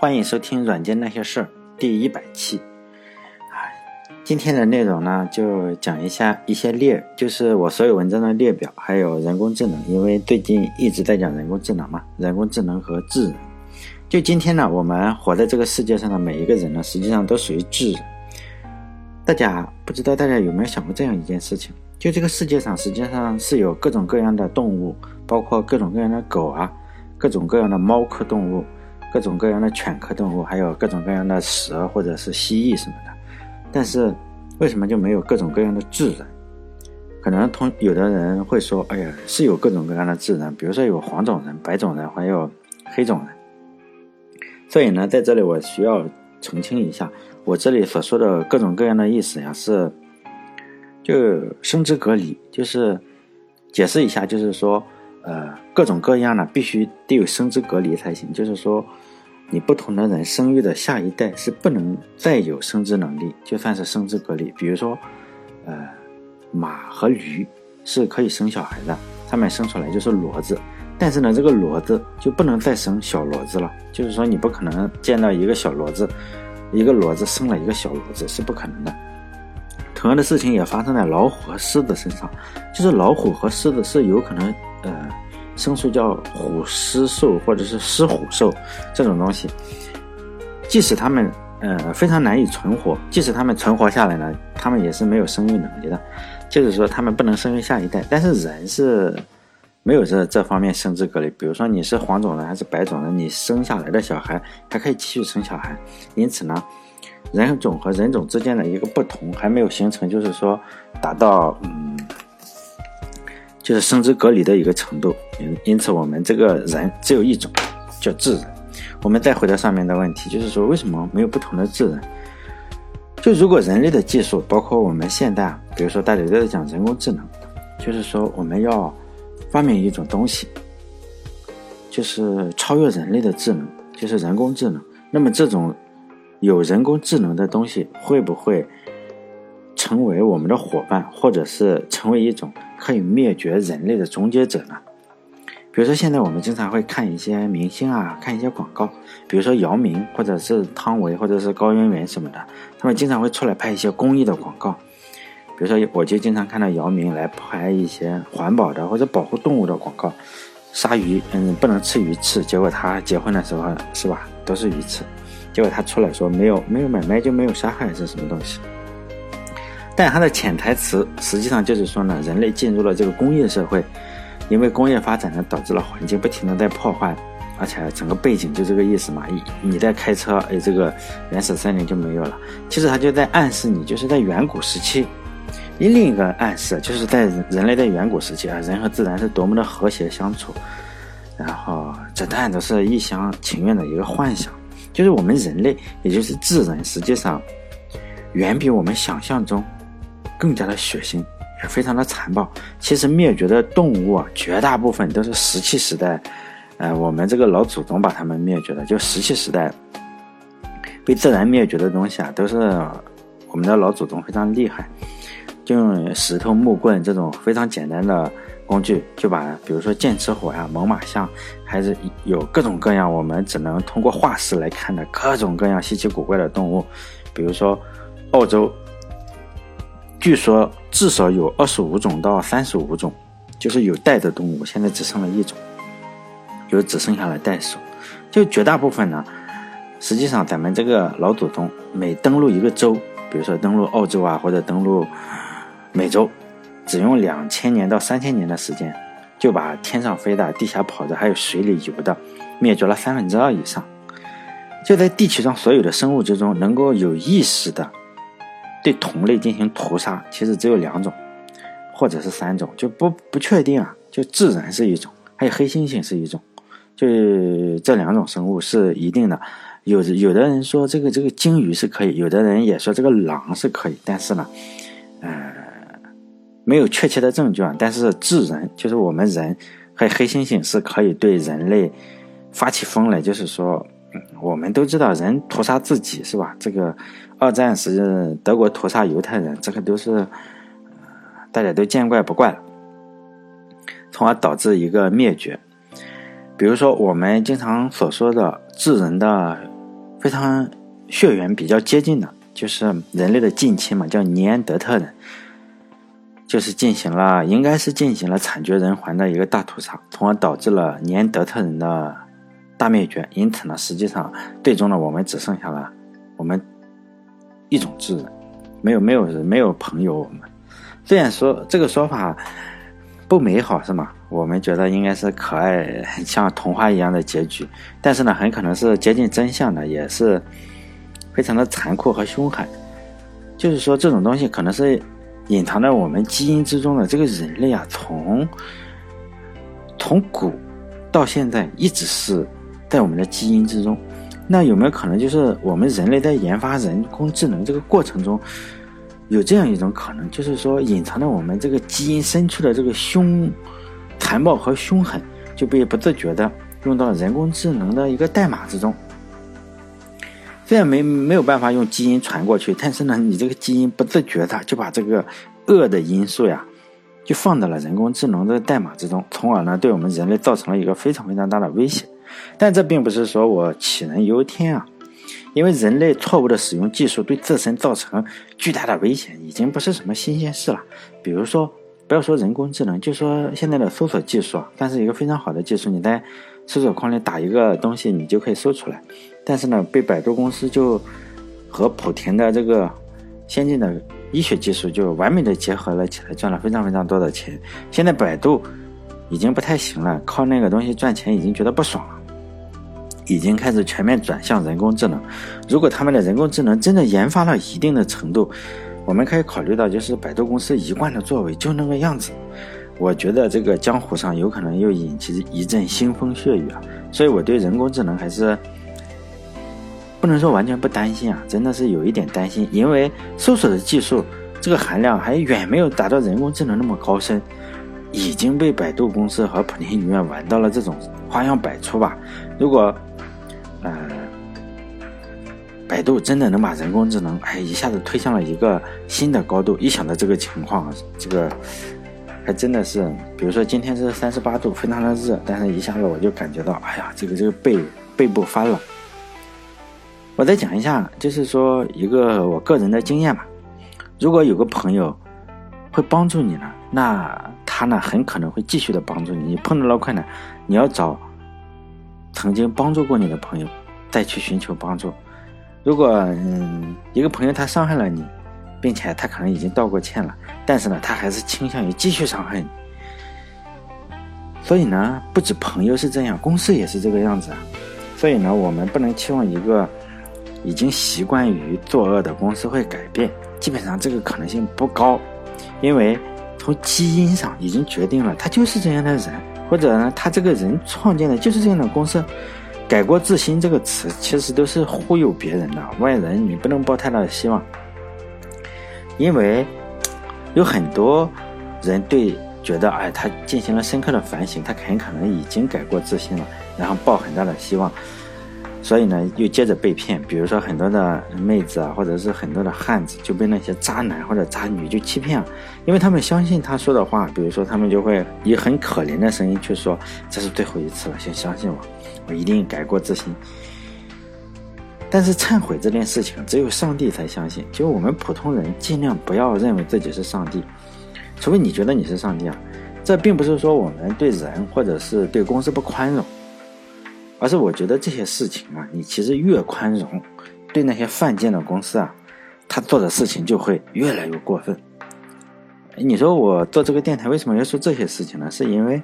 欢迎收听《软件那些事儿》第一百期。啊，今天的内容呢，就讲一下一些列，就是我所有文章的列表，还有人工智能。因为最近一直在讲人工智能嘛，人工智能和智人。就今天呢，我们活在这个世界上的每一个人呢，实际上都属于智人。大家不知道大家有没有想过这样一件事情？就这个世界上实际上是有各种各样的动物，包括各种各样的狗啊，各种各样的猫科动物。各种各样的犬科动物，还有各种各样的蛇或者是蜥蜴什么的，但是为什么就没有各种各样的智人？可能同有的人会说：“哎呀，是有各种各样的智人，比如说有黄种人、白种人，还有黑种人。”所以呢，在这里我需要澄清一下，我这里所说的各种各样的意思呀，是就生殖隔离，就是解释一下，就是说。呃，各种各样的必须得有生殖隔离才行。就是说，你不同的人生育的下一代是不能再有生殖能力，就算是生殖隔离。比如说，呃，马和驴是可以生小孩的，他们生出来就是骡子。但是呢，这个骡子就不能再生小骡子了。就是说，你不可能见到一个小骡子，一个骡子生了一个小骡子是不可能的。同样的事情也发生在老虎和狮子身上，就是老虎和狮子是有可能。呃，生出叫虎狮兽或者是狮虎兽这种东西，即使它们呃非常难以存活，即使它们存活下来呢，它们也是没有生育能力的，就是说它们不能生育下一代。但是人是没有这这方面生殖隔离，比如说你是黄种人还是白种人，你生下来的小孩还可以继续生小孩。因此呢，人种和人种之间的一个不同还没有形成，就是说达到嗯。就是生殖隔离的一个程度，因因此我们这个人只有一种，叫智人。我们再回到上面的问题，就是说为什么没有不同的智人？就如果人类的技术，包括我们现在，比如说大家都在讲人工智能，就是说我们要发明一种东西，就是超越人类的智能，就是人工智能。那么这种有人工智能的东西，会不会成为我们的伙伴，或者是成为一种？可以灭绝人类的终结者呢？比如说，现在我们经常会看一些明星啊，看一些广告，比如说姚明，或者是汤唯，或者是高圆圆什么的，他们经常会出来拍一些公益的广告。比如说，我就经常看到姚明来拍一些环保的或者保护动物的广告，鲨鱼，嗯，不能吃鱼翅，结果他结婚的时候是吧，都是鱼翅，结果他出来说没有没有买卖就没有杀害，是什么东西？但它的潜台词实际上就是说呢，人类进入了这个工业社会，因为工业发展呢，导致了环境不停的在破坏，而且整个背景就这个意思嘛。你你在开车，哎，这个原始森林就没有了。其实它就在暗示你，就是在远古时期。另一个暗示就是在人类在远古时期啊，人和自然是多么的和谐相处，然后这当然都是一厢情愿的一个幻想。就是我们人类，也就是智人，实际上远比我们想象中。更加的血腥，也非常的残暴。其实灭绝的动物啊，绝大部分都是石器时代，呃，我们这个老祖宗把它们灭绝的。就石器时代被自然灭绝的东西啊，都是我们的老祖宗非常厉害，就用石头、木棍这种非常简单的工具，就把比如说剑齿虎呀、猛犸象，还是有各种各样我们只能通过化石来看的各种各样稀奇古怪的动物，比如说澳洲。据说至少有二十五种到三十五种，就是有袋的动物，现在只剩了一种，就只剩下了袋鼠。就绝大部分呢，实际上咱们这个老祖宗每登陆一个洲，比如说登陆澳洲啊，或者登陆美洲，只用两千年到三千年的时间，就把天上飞的、地下跑的，还有水里游的，灭绝了三分之二以上。就在地球上所有的生物之中，能够有意识的。对同类进行屠杀，其实只有两种，或者是三种，就不不确定啊。就智人是一种，还有黑猩猩是一种，就这两种生物是一定的。有有的人说这个这个鲸鱼是可以，有的人也说这个狼是可以，但是呢，呃，没有确切的证据啊。但是智人就是我们人还有黑猩猩是可以对人类发起疯来，就是说，我们都知道人屠杀自己是吧？这个。二战时，德国屠杀犹太人，这个都是大家都见怪不怪了，从而导致一个灭绝。比如说，我们经常所说的智人的非常血缘比较接近的，就是人类的近亲嘛，叫尼安德特人，就是进行了，应该是进行了惨绝人寰的一个大屠杀，从而导致了尼安德特人的大灭绝。因此呢，实际上最终呢，我们只剩下了我们一种智人，没有没有人，没有朋友。我们虽然说这个说法不美好，是吗？我们觉得应该是可爱，像童话一样的结局，但是呢，很可能是接近真相的，也是非常的残酷和凶狠。就是说，这种东西可能是隐藏在我们基因之中的。这个人类啊，从从古到现在，一直是在我们的基因之中。那有没有可能，就是我们人类在研发人工智能这个过程中，有这样一种可能，就是说，隐藏在我们这个基因深处的这个凶？残暴和凶狠就被不自觉的用到了人工智能的一个代码之中。虽然没没有办法用基因传过去，但是呢，你这个基因不自觉的就把这个恶的因素呀，就放到了人工智能的代码之中，从而呢，对我们人类造成了一个非常非常大的威胁。但这并不是说我杞人忧天啊，因为人类错误的使用技术对自身造成巨大的危险，已经不是什么新鲜事了。比如说。不要说人工智能，就说现在的搜索技术啊，但是一个非常好的技术，你在搜索框里打一个东西，你就可以搜出来。但是呢，被百度公司就和莆田的这个先进的医学技术就完美的结合了起来，赚了非常非常多的钱。现在百度已经不太行了，靠那个东西赚钱已经觉得不爽了，已经开始全面转向人工智能。如果他们的人工智能真的研发到一定的程度，我们可以考虑到，就是百度公司一贯的作为就那个样子。我觉得这个江湖上有可能又引起一阵腥风血雨啊，所以我对人工智能还是不能说完全不担心啊，真的是有一点担心，因为搜索的技术这个含量还远没有达到人工智能那么高深，已经被百度公司和莆田医院玩到了这种花样百出吧。如果，呃。百度真的能把人工智能哎一下子推向了一个新的高度，一想到这个情况，这个还真的是，比如说今天是三十八度，非常的热，但是一下子我就感觉到，哎呀，这个这个背背部翻了。我再讲一下，就是说一个我个人的经验吧。如果有个朋友会帮助你呢，那他呢很可能会继续的帮助你。你碰到了困难，你要找曾经帮助过你的朋友，再去寻求帮助。如果嗯一个朋友他伤害了你，并且他可能已经道过歉了，但是呢他还是倾向于继续伤害你。所以呢不止朋友是这样，公司也是这个样子啊。所以呢我们不能期望一个已经习惯于作恶的公司会改变，基本上这个可能性不高，因为从基因上已经决定了他就是这样的人，或者呢他这个人创建的就是这样的公司。改过自新这个词其实都是忽悠别人的，外人你不能抱太大的希望，因为有很多人对觉得哎，他进行了深刻的反省，他很可能已经改过自新了，然后抱很大的希望，所以呢又接着被骗。比如说很多的妹子啊，或者是很多的汉子就被那些渣男或者渣女就欺骗了，因为他们相信他说的话，比如说他们就会以很可怜的声音去说：“这是最后一次了，请相信我。”我一定改过自新，但是忏悔这件事情只有上帝才相信。就我们普通人尽量不要认为自己是上帝，除非你觉得你是上帝啊。这并不是说我们对人或者是对公司不宽容，而是我觉得这些事情啊，你其实越宽容，对那些犯贱的公司啊，他做的事情就会越来越过分。你说我做这个电台为什么要说这些事情呢？是因为。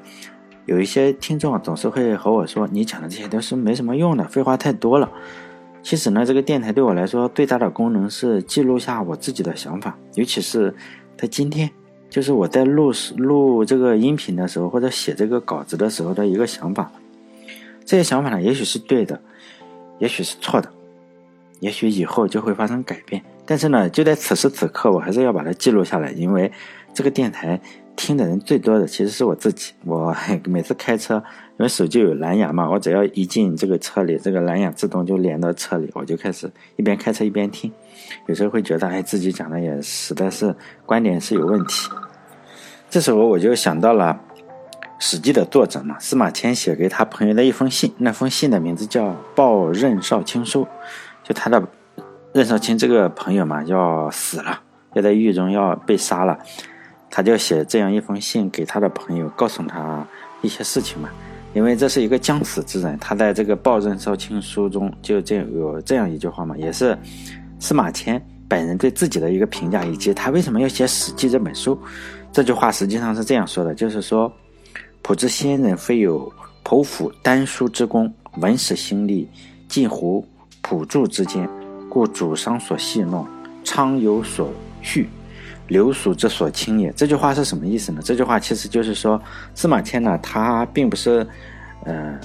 有一些听众总是会和我说：“你讲的这些都是没什么用的，废话太多了。”其实呢，这个电台对我来说最大的功能是记录下我自己的想法，尤其是在今天，就是我在录录这个音频的时候，或者写这个稿子的时候的一个想法。这些想法呢，也许是对的，也许是错的，也许以后就会发生改变。但是呢，就在此时此刻，我还是要把它记录下来，因为这个电台。听的人最多的其实是我自己。我每次开车，因为手机有蓝牙嘛，我只要一进这个车里，这个蓝牙自动就连到车里，我就开始一边开车一边听。有时候会觉得，哎，自己讲的也实在是观点是有问题。这时候我就想到了史记》的作者嘛，司马迁写给他朋友的一封信，那封信的名字叫《报任少卿书》，就他的任少卿这个朋友嘛，要死了，要在狱中要被杀了，他就写这样一封信给他的朋友，告诉他一些事情嘛。因为这是一个将死之人，他在这个《报任少卿书》中就这有这样一句话嘛，也是司马迁本人对自己的一个评价，以及他为什么要写《史记》这本书。这句话实际上是这样说的，就是说。普之先人非有剖腹丹书之功，文史兴立近乎朴著之间，故主商所戏弄，昌有所序，流俗之所轻也。这句话是什么意思呢？这句话其实就是说，司马迁呢，他并不是，呃，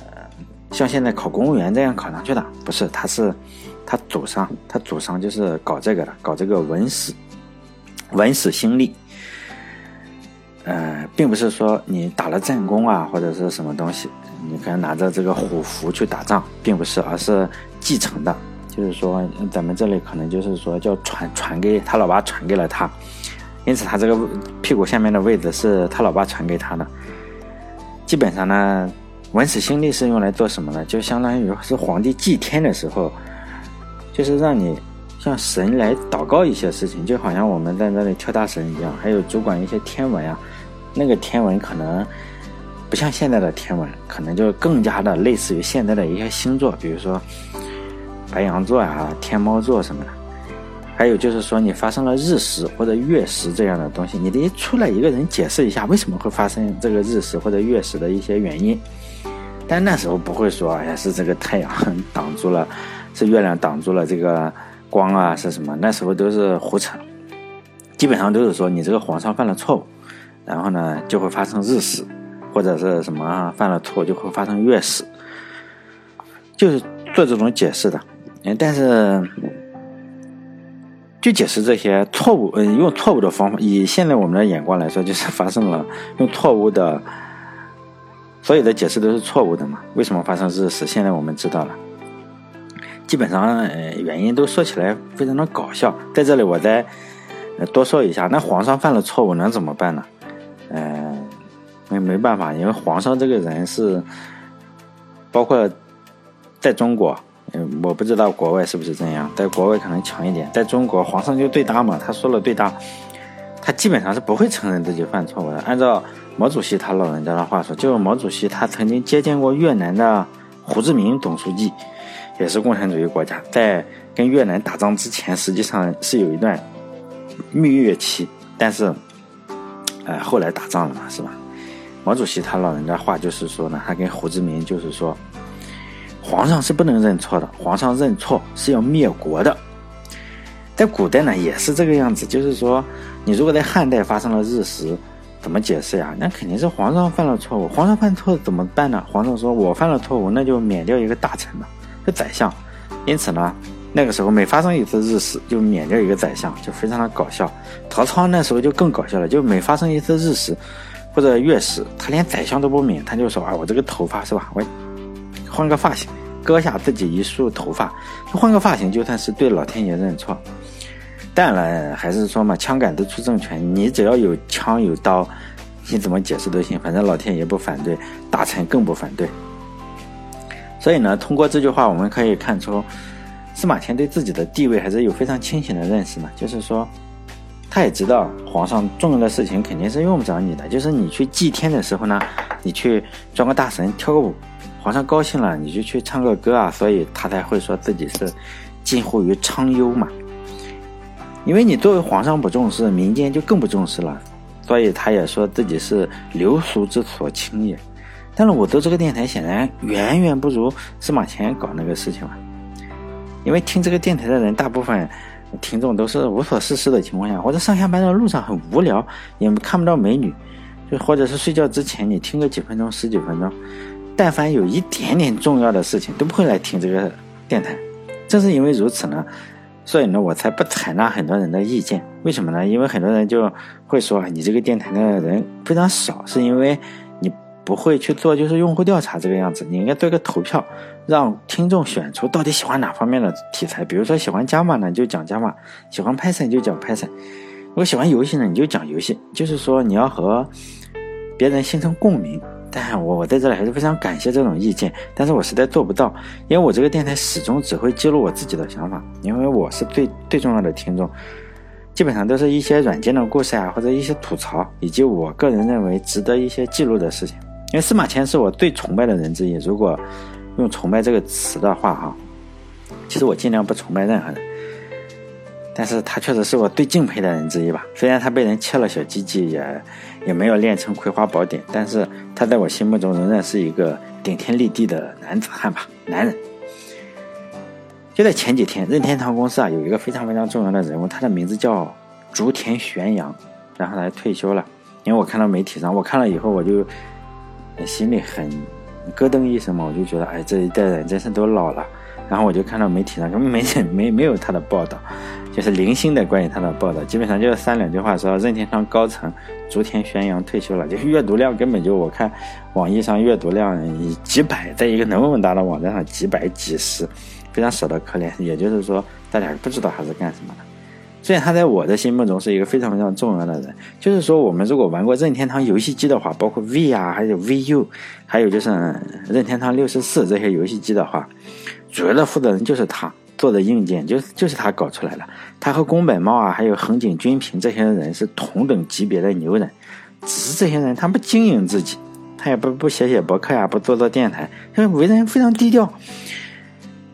像现在考公务员这样考上去的，不是，他是他祖上，他祖上就是搞这个的，搞这个文史，文史兴立。呃，并不是说你打了战功啊，或者是什么东西，你可能拿着这个虎符去打仗，并不是，而是继承的。就是说，咱们这里可能就是说叫传传给他老爸传给了他，因此他这个屁股下面的位置是他老爸传给他的。基本上呢，文史星力是用来做什么呢？就相当于是皇帝祭天的时候，就是让你像神来祷告一些事情，就好像我们在那里跳大神一样，还有主管一些天文啊。那个天文可能不像现在的天文，可能就更加的类似于现在的一些星座，比如说白羊座啊、天猫座什么的。还有就是说，你发生了日食或者月食这样的东西，你得出来一个人解释一下为什么会发生这个日食或者月食的一些原因。但那时候不会说，哎呀，是这个太阳挡住了，是月亮挡住了这个光啊，是什么？那时候都是胡扯，基本上都是说你这个皇上犯了错误。然后呢，就会发生日食，或者是什么犯了错就会发生月食，就是做这种解释的。嗯，但是就解释这些错误，嗯，用错误的方法，以现在我们的眼光来说，就是发生了用错误的，所有的解释都是错误的嘛？为什么发生日食？现在我们知道了，基本上呃原因都说起来非常的搞笑。在这里我再多说一下，那皇上犯了错误能怎么办呢？嗯，没没办法，因为皇上这个人是，包括在中国，嗯，我不知道国外是不是这样，在国外可能强一点。在中国，皇上就对大嘛，他说了对大，他基本上是不会承认自己犯错误的。按照毛主席他老人家的话说，就毛主席他曾经接见过越南的胡志明总书记，也是共产主义国家，在跟越南打仗之前，实际上是有一段蜜月期，但是。呃，后来打仗了嘛，是吧？毛主席他老人家话就是说呢，他跟胡志明就是说，皇上是不能认错的，皇上认错是要灭国的。在古代呢，也是这个样子，就是说，你如果在汉代发生了日食，怎么解释呀？那肯定是皇上犯了错误，皇上犯错怎么办呢？皇上说我犯了错误，那就免掉一个大臣吧，这宰相。因此呢。那个时候每发生一次日食，就免掉一个宰相，就非常的搞笑。曹操那时候就更搞笑了，就每发生一次日食或者月食，他连宰相都不免，他就说啊，我这个头发是吧，我换个发型，割下自己一束头发，换个发型，就算是对老天爷认错。但呢还是说嘛，枪杆子出政权，你只要有枪有刀，你怎么解释都行，反正老天爷不反对，大臣更不反对。所以呢，通过这句话我们可以看出。司马迁对自己的地位还是有非常清醒的认识呢，就是说，他也知道皇上重要的事情肯定是用不着你的，就是你去祭天的时候呢，你去装个大神跳个舞，皇上高兴了你就去唱个歌啊，所以他才会说自己是近乎于昌幽嘛。因为你作为皇上不重视，民间就更不重视了，所以他也说自己是流俗之所轻也。但是我做这个电台显然远远不如司马迁搞那个事情嘛。因为听这个电台的人，大部分听众都是无所事事的情况下，或者上下班的路上很无聊，也看不到美女，就或者是睡觉之前你听个几分钟、十几分钟，但凡有一点点重要的事情，都不会来听这个电台。正是因为如此呢，所以呢，我才不采纳很多人的意见。为什么呢？因为很多人就会说你这个电台的人非常少，是因为。不会去做就是用户调查这个样子，你应该做一个投票，让听众选出到底喜欢哪方面的题材。比如说喜欢 Java 呢，就讲 Java；喜欢 Python 就讲 Python；如果喜欢游戏呢，你就讲游戏。就是说你要和别人形成共鸣，但我我在这里还是非常感谢这种意见，但是我实在做不到，因为我这个电台始终只会记录我自己的想法，因为我是最最重要的听众，基本上都是一些软件的故事啊，或者一些吐槽，以及我个人认为值得一些记录的事情。因为司马迁是我最崇拜的人之一，如果用崇拜这个词的话，哈，其实我尽量不崇拜任何人，但是他确实是我最敬佩的人之一吧。虽然他被人切了小鸡鸡，也也没有练成葵花宝典，但是他在我心目中仍然是一个顶天立地的男子汉吧，男人。就在前几天，任天堂公司啊有一个非常非常重要的人物，他的名字叫竹田玄阳，然后他退休了。因为我看到媒体上，我看了以后我就心里很咯噔一声嘛，我就觉得哎，这一代人真是都老了。然后我就看到媒体上根本没没没有他的报道。就是零星的关于他的报道，基本上就是三两句话说任天堂高层竹田宣扬退休了，就是阅读量根本就我看网易上阅读量以几百，在一个那么大的网站上几百几十，非常少的可怜。也就是说，大家不知道他是干什么的。虽然他在我的心目中是一个非常非常重要的人，就是说我们如果玩过任天堂游戏机的话，包括 V 啊，还有 VU，还有就是任天堂六十四这些游戏机的话，主要的负责人就是他。做的硬件就是就是他搞出来的，他和宫本茂啊，还有横井军平这些人是同等级别的牛人，只是这些人他不经营自己，他也不不写写博客呀，不做做电台，他为人非常低调，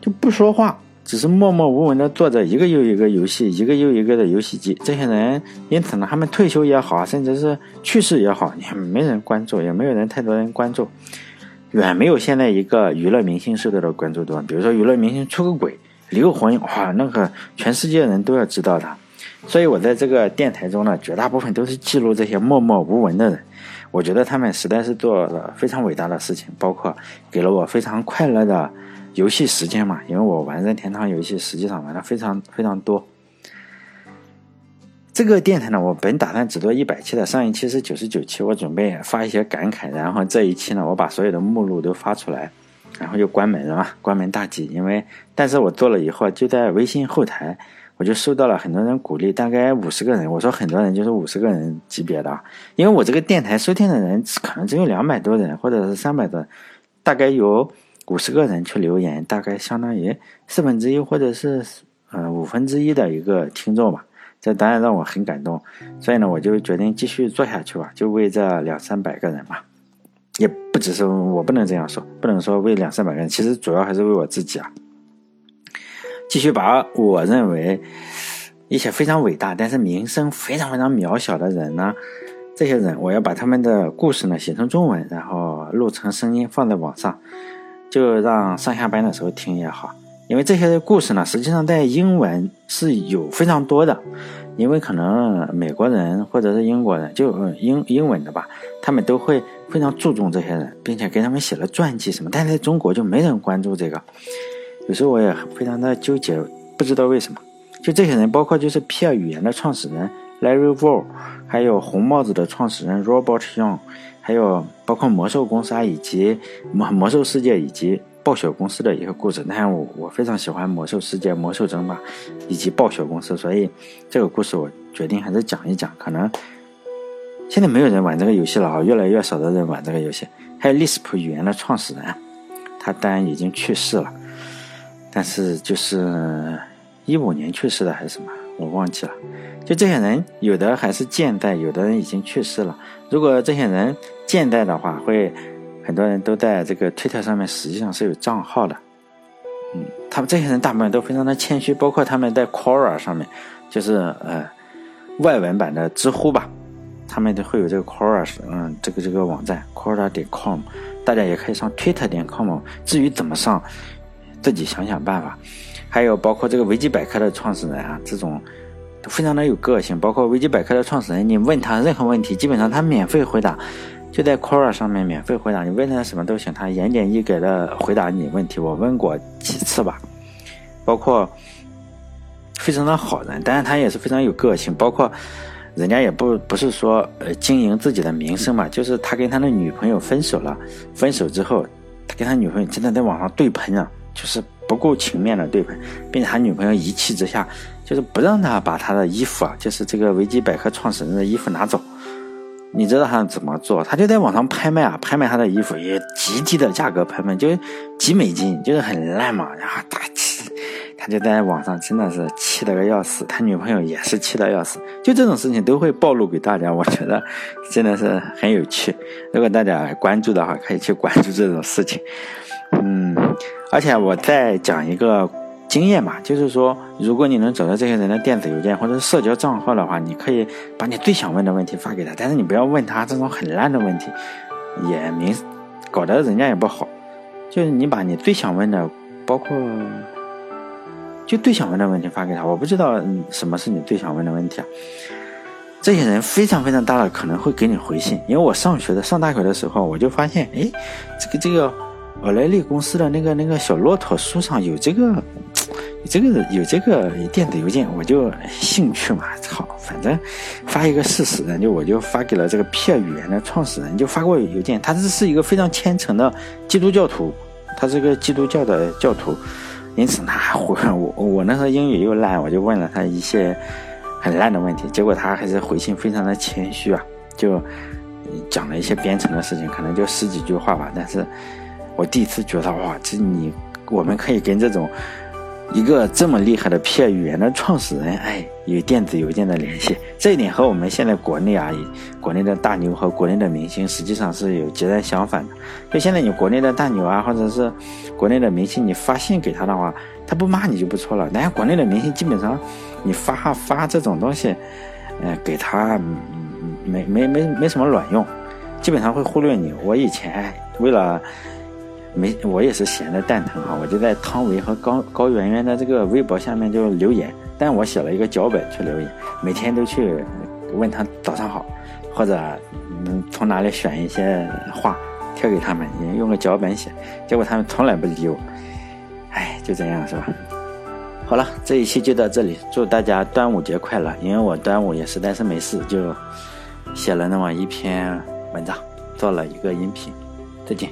就不说话，只是默默无闻的做着一个又一个游戏，一个又一个的游戏机。这些人因此呢，他们退休也好，甚至是去世也好，也没人关注，也没有人太多人关注，远没有现在一个娱乐明星受到的关注多。比如说娱乐明星出个轨。离个婚，哇，那个全世界人都要知道的。所以我在这个电台中呢，绝大部分都是记录这些默默无闻的人。我觉得他们实在是做了非常伟大的事情，包括给了我非常快乐的游戏时间嘛。因为我玩任天堂游戏，实际上玩的非常非常多。这个电台呢，我本打算只做一百期的，上一期是九十九期，我准备发一些感慨，然后这一期呢，我把所有的目录都发出来。然后就关门了嘛，关门大吉。因为，但是我做了以后，就在微信后台，我就收到了很多人鼓励，大概五十个人。我说很多人就是五十个人级别的，因为我这个电台收听的人可能只有两百多人，或者是三百多，大概有五十个人去留言，大概相当于四分之一或者是呃五分之一的一个听众吧。这当然让我很感动，所以呢，我就决定继续做下去吧，就为这两三百个人嘛。也不只是我不能这样说，不能说为两三百个人，其实主要还是为我自己啊。继续把我认为一些非常伟大，但是名声非常非常渺小的人呢，这些人我要把他们的故事呢写成中文，然后录成声音放在网上，就让上下班的时候听也好。因为这些故事呢，实际上在英文是有非常多的。因为可能美国人或者是英国人，就英英文的吧，他们都会非常注重这些人，并且给他们写了传记什么。但在中国就没人关注这个，有时候我也非常的纠结，不知道为什么。就这些人，包括就是皮尔语言的创始人 Larry Wall，还有红帽子的创始人 Robert Young，还有包括魔兽公司啊，以及魔魔兽世界以及。暴雪公司的一个故事，但我我非常喜欢魔兽世界、魔兽争霸以及暴雪公司，所以这个故事我决定还是讲一讲。可能现在没有人玩这个游戏了啊，越来越少的人玩这个游戏。还有 Lisp 语言的创始人，他当然已经去世了，但是就是一五年去世的还是什么，我忘记了。就这些人，有的还是健在，有的人已经去世了。如果这些人现在的话，会。很多人都在这个推特上面，实际上是有账号的。嗯，他们这些人大部分都非常的谦虚，包括他们在 Quora 上面，就是呃外文版的知乎吧，他们都会有这个 Quora，嗯，这个这个网站 Quora 点 com，大家也可以上 Twitter 点 com。至于怎么上，自己想想办法。还有包括这个维基百科的创始人啊，这种都非常的有个性。包括维基百科的创始人，你问他任何问题，基本上他免费回答。就在 Quora 上面免费回答，你问他什么都行，他言简意赅的回答你问题。我问过几次吧，包括非常的好人，但是他也是非常有个性。包括人家也不不是说呃经营自己的名声嘛，就是他跟他的女朋友分手了，分手之后，他跟他女朋友真的在网上对喷啊，就是不顾情面的对喷，并且他女朋友一气之下，就是不让他把他的衣服啊，就是这个维基百科创始人的衣服拿走。你知道他怎么做？他就在网上拍卖啊，拍卖他的衣服，以极低的价格拍卖，就几美金，就是很烂嘛。然后大气，他就在网上真的是气得个要死，他女朋友也是气得要死。就这种事情都会暴露给大家，我觉得真的是很有趣。如果大家关注的话，可以去关注这种事情。嗯，而且我再讲一个。经验嘛，就是说，如果你能找到这些人的电子邮件或者社交账号的话，你可以把你最想问的问题发给他，但是你不要问他这种很烂的问题，也明搞得人家也不好。就是你把你最想问的，包括就最想问的问题发给他。我不知道什么是你最想问的问题啊？这些人非常非常大的可能会给你回信，因为我上学的上大学的时候，我就发现，哎，这个这个奥莱利公司的那个那个小骆驼书上有这个。这个有这个电子邮件，我就兴趣嘛，操，反正发一个事实呢，就我就发给了这个 P 语言的创始人，就发过邮件。他这是一个非常虔诚的基督教徒，他是个基督教的教徒，因此呢还回我。我那时候英语又烂，我就问了他一些很烂的问题，结果他还是回信非常的谦虚啊，就讲了一些编程的事情，可能就十几句话吧。但是我第一次觉得哇，这你我们可以跟这种。一个这么厉害的 P 语言的创始人，哎，有电子邮件的联系，这一点和我们现在国内啊，国内的大牛和国内的明星实际上是有截然相反的。就现在你国内的大牛啊，或者是国内的明星，你发信给他的话，他不骂你就不错了。但是国内的明星基本上，你发发这种东西，嗯，给他没没没没什么卵用，基本上会忽略你。我以前为了。没，我也是闲的蛋疼哈，我就在汤唯和高高圆圆的这个微博下面就留言，但我写了一个脚本去留言，每天都去问他早上好，或者嗯从哪里选一些话贴给他们，用个脚本写，结果他们从来不理我，哎，就这样是吧？好了，这一期就到这里，祝大家端午节快乐！因为我端午也实在是没事，就写了那么一篇文章，做了一个音频，再见。